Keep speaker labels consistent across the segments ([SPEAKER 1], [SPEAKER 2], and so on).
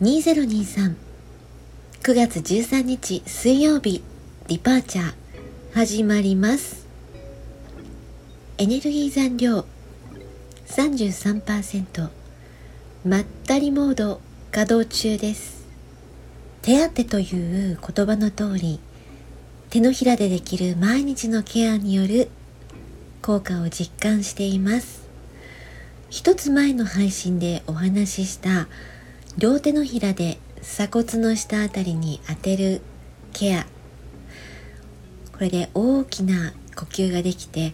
[SPEAKER 1] 2023 9月13日水曜日リパーチャー始まります。エネルギー残量33%まったりモード稼働中です。手当という言葉の通り手のひらでできる毎日のケアによる効果を実感しています。一つ前の配信でお話しした両手のひらで鎖骨の下あたりに当てるケア。これで大きな呼吸ができて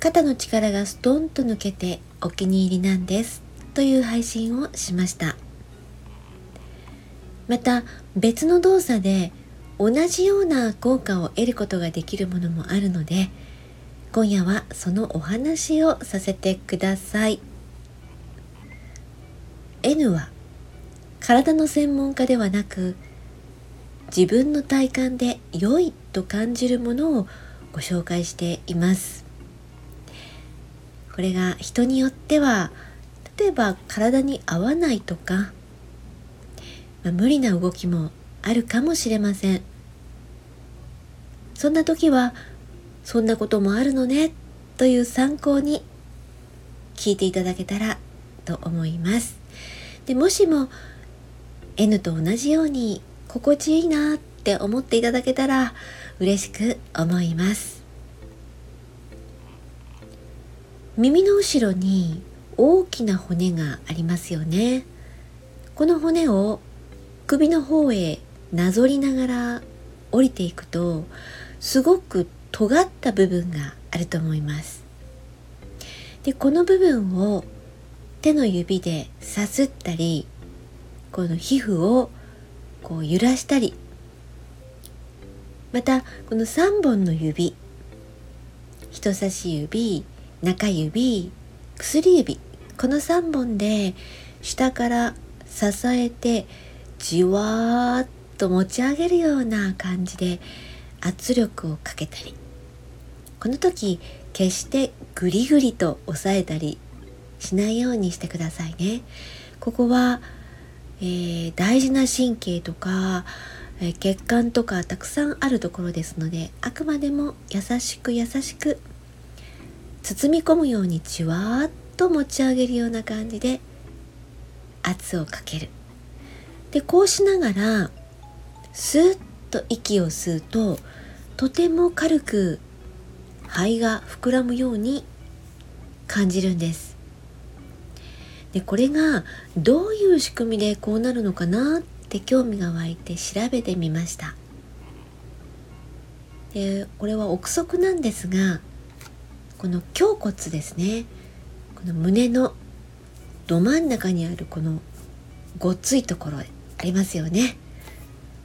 [SPEAKER 1] 肩の力がストンと抜けてお気に入りなんですという配信をしました。また別の動作で同じような効果を得ることができるものもあるので今夜はそのお話をさせてください。N は体の専門家ではなく自分の体感で良いと感じるものをご紹介しています。これが人によっては例えば体に合わないとか、まあ、無理な動きもあるかもしれません。そんな時はそんなこともあるのねという参考に聞いていただけたらと思います。でもしも N と同じように心地いいなって思っていただけたら嬉しく思います。耳の後ろに大きな骨がありますよね。この骨を首の方へなぞりながら降りていくとすごく尖った部分があると思います。でこの部分を手の指でさすったりこの皮膚をこう揺らしたりまたこの3本の指人差し指中指薬指この3本で下から支えてじわーっと持ち上げるような感じで圧力をかけたりこの時決してグリグリと押さえたりしないようにしてくださいね。ここはえー、大事な神経とか、えー、血管とかたくさんあるところですのであくまでも優しく優しく包み込むようにじわーっと持ち上げるような感じで圧をかける。でこうしながらスーッと息を吸うととても軽く肺が膨らむように感じるんです。でこれがどういう仕組みでこうなるのかなって興味が湧いて調べてみました。でこれは憶測なんですがこの胸骨ですね。この胸のど真ん中にあるこのごっついところありますよね。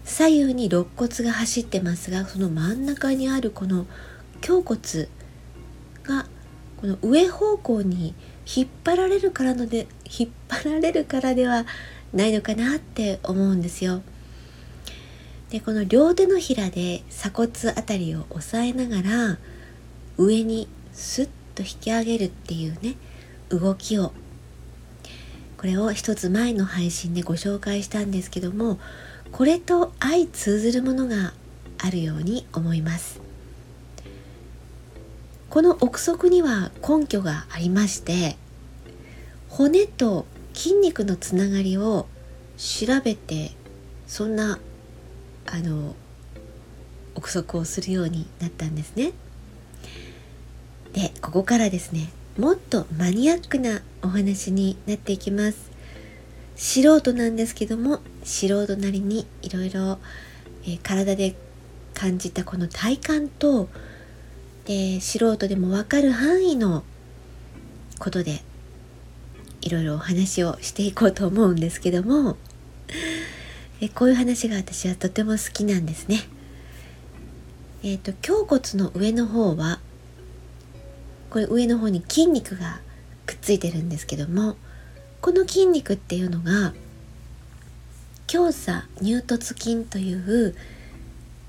[SPEAKER 1] 左右に肋骨が走ってますがその真ん中にあるこの胸骨がこの上方向に引っ張られるからので引っ張られるからではないのかなって思うんですよ。でこの両手のひらで鎖骨あたりを押さえながら上にスッと引き上げるっていうね動きをこれを一つ前の配信でご紹介したんですけどもこれと相通ずるものがあるように思いますこの憶測には根拠がありまして骨と筋肉のつながりを調べてそんなあの憶測をするようになったんですね。でここからですねもっとマニアックなお話になっていきます。素人なんですけども素人なりにいろいろ体で感じたこの体感とで素人でも分かる範囲のことでいろいろお話をしていこうと思うんですけどもえこういう話が私はとても好きなんですね。えっ、ー、と胸骨の上の方はこれ上の方に筋肉がくっついてるんですけどもこの筋肉っていうのが強鎖乳突筋という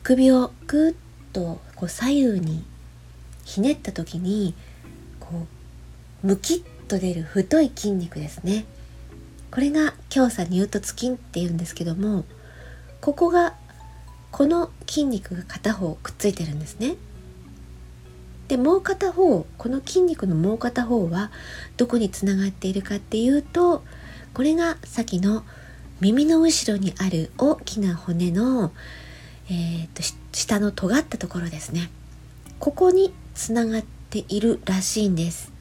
[SPEAKER 1] 首をぐっとこう左右にひねった時にこうムキッと出る太い筋肉ですねこれが強鎖乳突筋っていうんですけどもここがこの筋肉が片方くっついてるんですね。でもう片方この筋肉のもう片方はどこにつながっているかっていうとこれがさっきの耳の後ろにある大きな骨の、えーと、下の尖ったところですねここにつながっているらしいんです。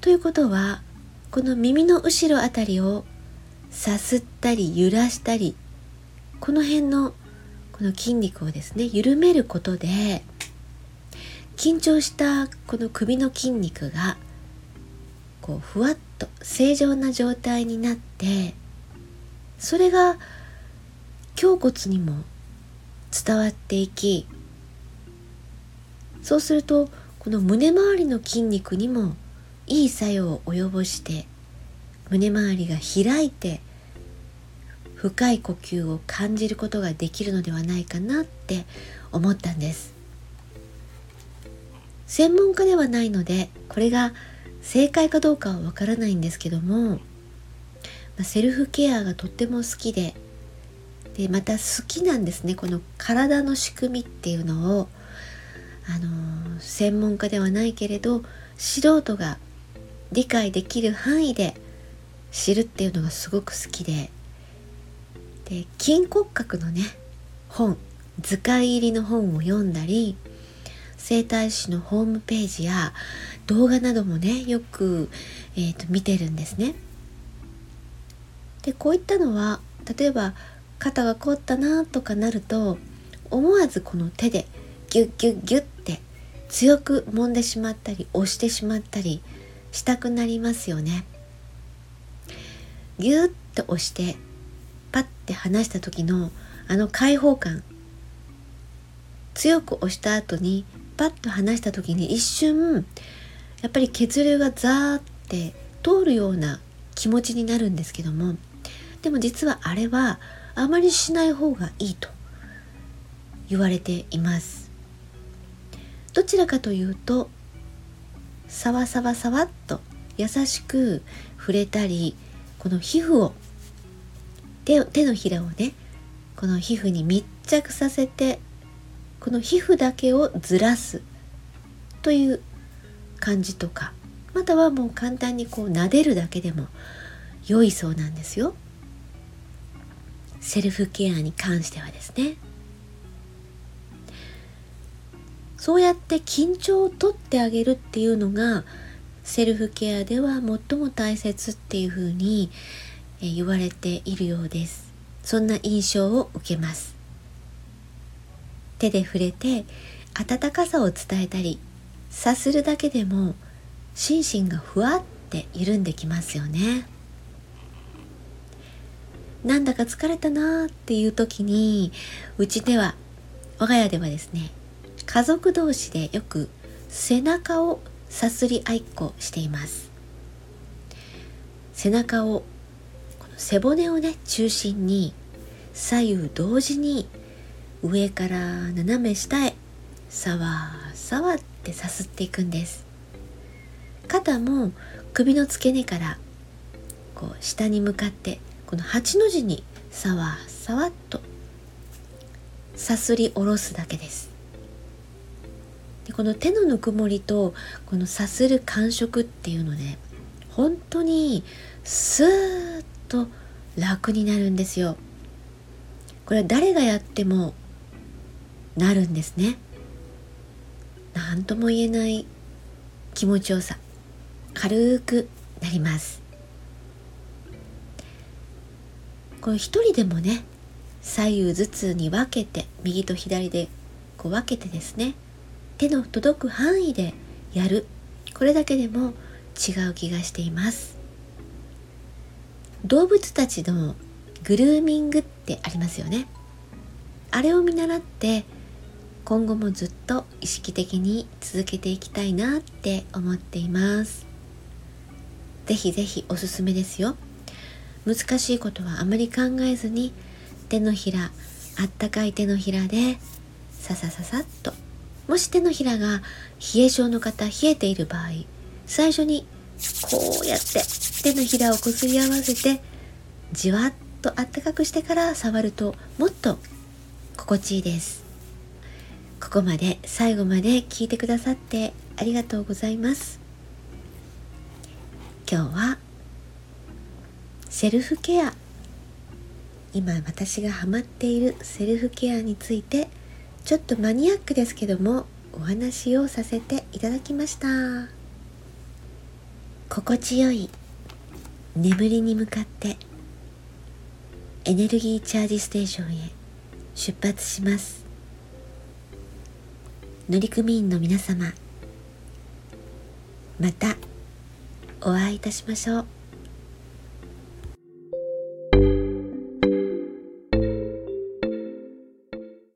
[SPEAKER 1] ということはこの耳の後ろあたりをさすったり揺らしたりこの辺のこの筋肉をですね緩めることで緊張したこの首の筋肉がこうふわっと正常な状態になってそれが胸骨にも伝わっていきそうするとこの胸周りの筋肉にもいい作用を及ぼして胸周りが開いて深い呼吸を感じることができるのではないかなって思ったんです。専門家ではないのでこれが正解かどうかはわからないんですけども、セルフケアがとっても好きででまた好きなんですね。この体の仕組みっていうのを。あの、専門家ではないけれど素人が理解できる範囲で知るっていうのがすごく好きでで筋骨格のね本図解入りの本を読んだり整体師のホームページや動画などもねよく、えーと、見てるんですね。でこういったのは例えば肩が凝ったなとかなると思わずこの手でギュッギュッギュッって強く揉んでしまったり押してしまったりしたくなりますよね。ギュッと押してパッて離した時のあの開放感強く押した後にパッと離した時に一瞬やっぱり血流がザーって通るような気持ちになるんですけどもでも実はあれはあまりしない方がいいと言われていますどちらかというとさわさわさわっと優しく触れたりこの皮膚を手手のひらをねこの皮膚に密着させてこの皮膚だけをずらすという感じとかまたはもう簡単にこう撫でるだけでも良いそうなんですよ。セルフケアに関してはですね。そうやって緊張を取ってあげるっていうのがセルフケアでは最も大切っていうふうに言われているようです。そんな印象を受けます。手で触れて温かさを伝えたりさするだけでも心身がふわって緩んできますよね。なんだか疲れたなーっていう時にうちでは我が家ではですね家族同士でよく背中をさすり合いっこしています。背中をこの背骨をね中心に左右同時に上から斜め下へさわさわってさすっていくんです。肩も首の付け根からこう下に向かってこの8の字にさわさわっとさすり下ろすだけです。この手のぬくもりとこのさする感触っていうので本当にスーッと楽になるんですよ。これは誰がやってもなるんですね。何とも言えない気持ちよさ軽くなります。この一人でもね左右頭痛に分けて右と左でこう分けてですね手の届く範囲でやる。これだけでも違う気がしています。動物たちのグルーミングってありますよね。あれを見習って今後もずっと意識的に続けていきたいなって思っています。ぜひぜひおすすめですよ。難しいことはあまり考えずに手のひらあったかい手のひらでささささっともし手のひらが冷え性の方冷えている場合最初にこうやって手のひらをこすり合わせてじわっとあったかくしてから触るともっと心地いいです。ここまで最後まで聞いてくださってありがとうございます。今日はセルフケア。今私がハマっているセルフケアについてちょっとマニアックですけどもお話をさせていただきました。心地よい眠りに向かってエネルギーチャージステーションへ出発します。乗組員の皆様またお会いいたしましょう。